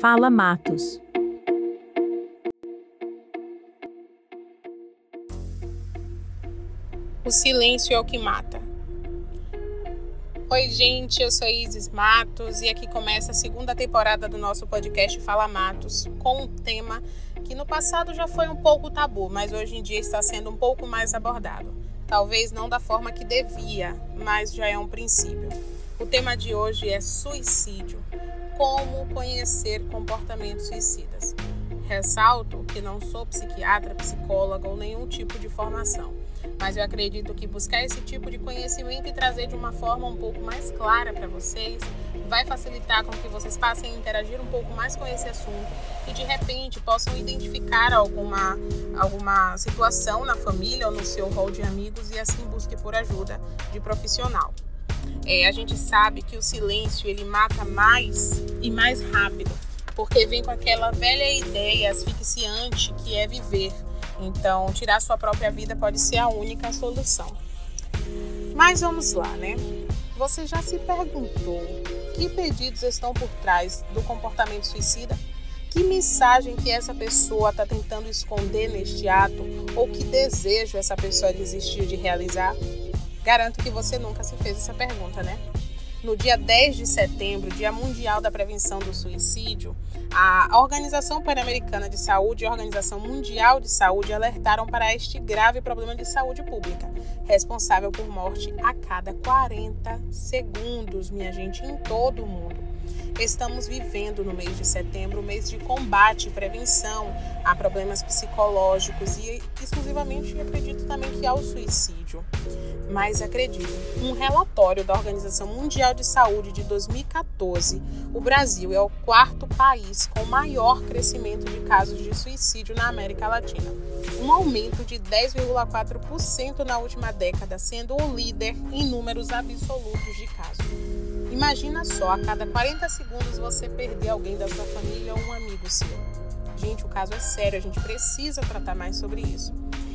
Fala Matos. O silêncio é o que mata. Oi, gente, eu sou Isis Matos e aqui começa a segunda temporada do nosso podcast Fala Matos, com um tema que no passado já foi um pouco tabu, mas hoje em dia está sendo um pouco mais abordado. Talvez não da forma que devia, mas já é um princípio. O tema de hoje é suicídio como conhecer comportamentos suicidas. Ressalto que não sou psiquiatra, psicóloga ou nenhum tipo de formação, mas eu acredito que buscar esse tipo de conhecimento e trazer de uma forma um pouco mais clara para vocês vai facilitar com que vocês passem a interagir um pouco mais com esse assunto e de repente possam identificar alguma, alguma situação na família ou no seu rol de amigos e assim busque por ajuda de profissional. É, a gente sabe que o silêncio ele mata mais e mais rápido, porque vem com aquela velha ideia asfixiante que é viver. Então, tirar sua própria vida pode ser a única solução. Mas vamos lá, né? Você já se perguntou que pedidos estão por trás do comportamento suicida? Que mensagem que essa pessoa está tentando esconder neste ato? Ou que desejo essa pessoa desistiu de realizar? Garanto que você nunca se fez essa pergunta, né? No dia 10 de setembro, Dia Mundial da Prevenção do Suicídio, a Organização Pan-Americana de Saúde e a Organização Mundial de Saúde alertaram para este grave problema de saúde pública, responsável por morte a cada 40 segundos, minha gente, em todo o mundo. Estamos vivendo no mês de setembro, mês de combate e prevenção a problemas psicológicos e exclusivamente acredito também que ao suicídio. Mas acredito, um relatório da Organização Mundial de Saúde de 2014, o Brasil é o quarto país com maior crescimento de casos de suicídio na América Latina, um aumento de 10,4% na última década, sendo o líder em números absolutos de casos. Imagina só, a cada 40 segundos você perder alguém da sua família ou um amigo seu. Gente, o caso é sério, a gente precisa tratar mais sobre isso.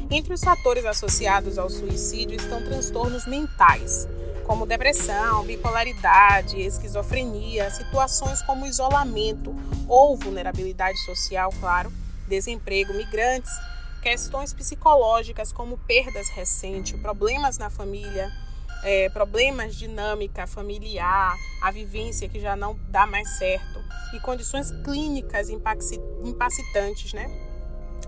Entre os fatores associados ao suicídio estão transtornos mentais, como depressão, bipolaridade, esquizofrenia, situações como isolamento ou vulnerabilidade social, claro, desemprego, migrantes, questões psicológicas como perdas recentes, problemas na família, é, problemas dinâmica familiar, a vivência que já não dá mais certo e condições clínicas impacitantes, né?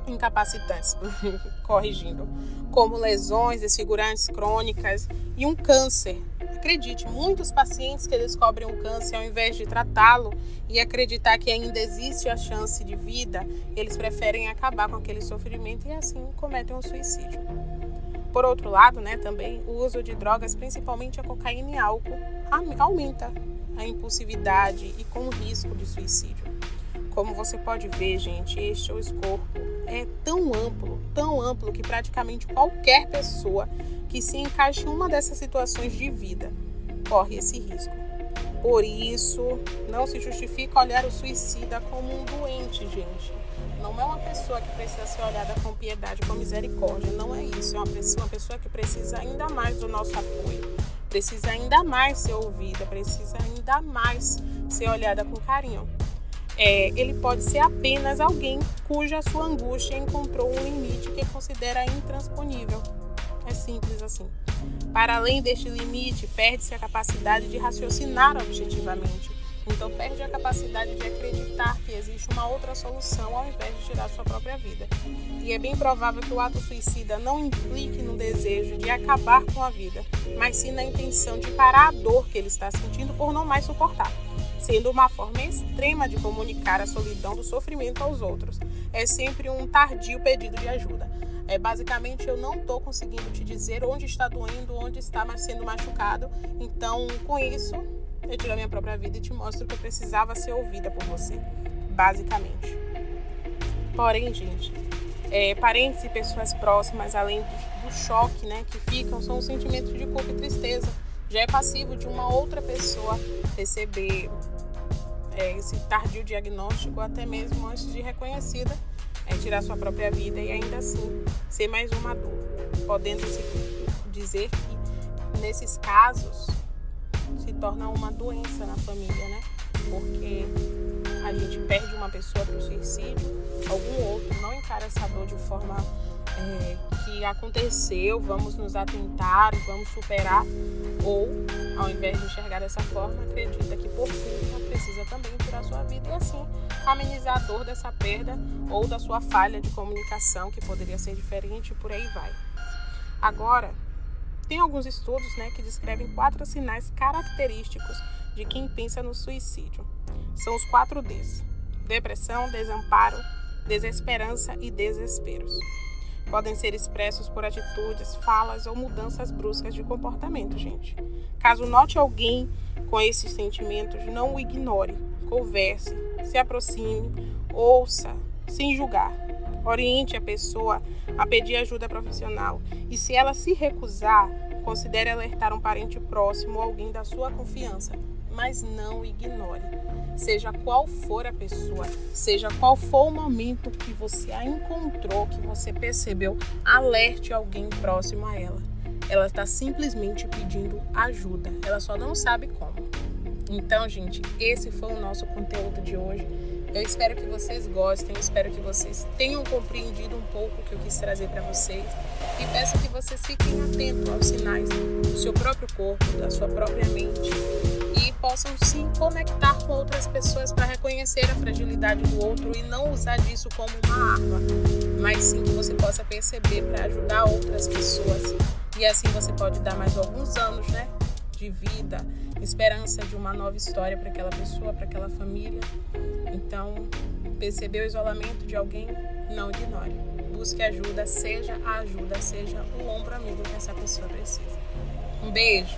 Incapacitantes, corrigindo, como lesões desfigurantes crônicas e um câncer. Acredite, muitos pacientes que descobrem um câncer, ao invés de tratá-lo e acreditar que ainda existe a chance de vida, eles preferem acabar com aquele sofrimento e assim cometem um suicídio. Por outro lado, né, também o uso de drogas, principalmente a cocaína e álcool, aumenta a impulsividade e com o risco de suicídio. Como você pode ver, gente, este o escopo é tão amplo, tão amplo que praticamente qualquer pessoa que se encaixe em uma dessas situações de vida corre esse risco. Por isso, não se justifica olhar o suicida como um doente, gente não é uma pessoa que precisa ser olhada com piedade, com misericórdia. Não é isso. É uma pessoa, uma pessoa que precisa ainda mais do nosso apoio. Precisa ainda mais ser ouvida. Precisa ainda mais ser olhada com carinho. É, ele pode ser apenas alguém cuja sua angústia encontrou um limite que considera intransponível. É simples assim. Para além deste limite, perde-se a capacidade de raciocinar objetivamente então perde a capacidade de acreditar que existe uma outra solução ao invés de tirar sua própria vida. E é bem provável que o ato suicida não implique no desejo de acabar com a vida, mas sim na intenção de parar a dor que ele está sentindo por não mais suportar, sendo uma forma extrema de comunicar a solidão do sofrimento aos outros. É sempre um tardio pedido de ajuda. É, basicamente, eu não estou conseguindo te dizer onde está doendo, onde está sendo machucado. Então, com isso, eu tiro a minha própria vida e te mostro que eu precisava ser ouvida por você, basicamente. Porém, gente, é, parentes e pessoas próximas, além do, do choque né, que ficam, são os sentimentos de culpa e tristeza. Já é passivo de uma outra pessoa receber é, esse tardio diagnóstico, até mesmo antes de reconhecida, é, tirar sua própria vida e ainda assim ser mais uma dor, podendo se dizer que nesses casos se torna uma doença na família, né? porque a gente perde uma pessoa para o suicídio, algum outro não encara essa dor de forma é, que aconteceu, vamos nos atentar, vamos superar, ou ao invés de enxergar dessa forma, acredita que por culpa sua vida e assim amenizar a dor dessa perda ou da sua falha de comunicação que poderia ser diferente por aí vai. Agora, tem alguns estudos né, que descrevem quatro sinais característicos de quem pensa no suicídio. São os quatro Ds: depressão, desamparo, desesperança e desesperos. Podem ser expressos por atitudes, falas ou mudanças bruscas de comportamento, gente. Caso note alguém com esses sentimentos, não o ignore. Converse, se aproxime, ouça, sem julgar. Oriente a pessoa a pedir ajuda profissional e, se ela se recusar, considere alertar um parente próximo ou alguém da sua confiança, mas não ignore. Seja qual for a pessoa, seja qual for o momento que você a encontrou, que você percebeu, alerte alguém próximo a ela. Ela está simplesmente pedindo ajuda, ela só não sabe como. Então, gente, esse foi o nosso conteúdo de hoje. Eu espero que vocês gostem, espero que vocês tenham compreendido um pouco o que eu quis trazer para vocês e peço que vocês fiquem atentos aos sinais do seu próprio corpo, da sua própria mente e possam se conectar com outras pessoas para reconhecer a fragilidade do outro e não usar disso como uma arma, mas sim que você possa perceber para ajudar outras pessoas. E assim você pode dar mais alguns anos, né, de vida, esperança de uma nova história para aquela pessoa, para aquela família. Então, perceber o isolamento de alguém, não ignore. Busque ajuda, seja a ajuda, seja o ombro amigo que essa pessoa precisa. Um beijo!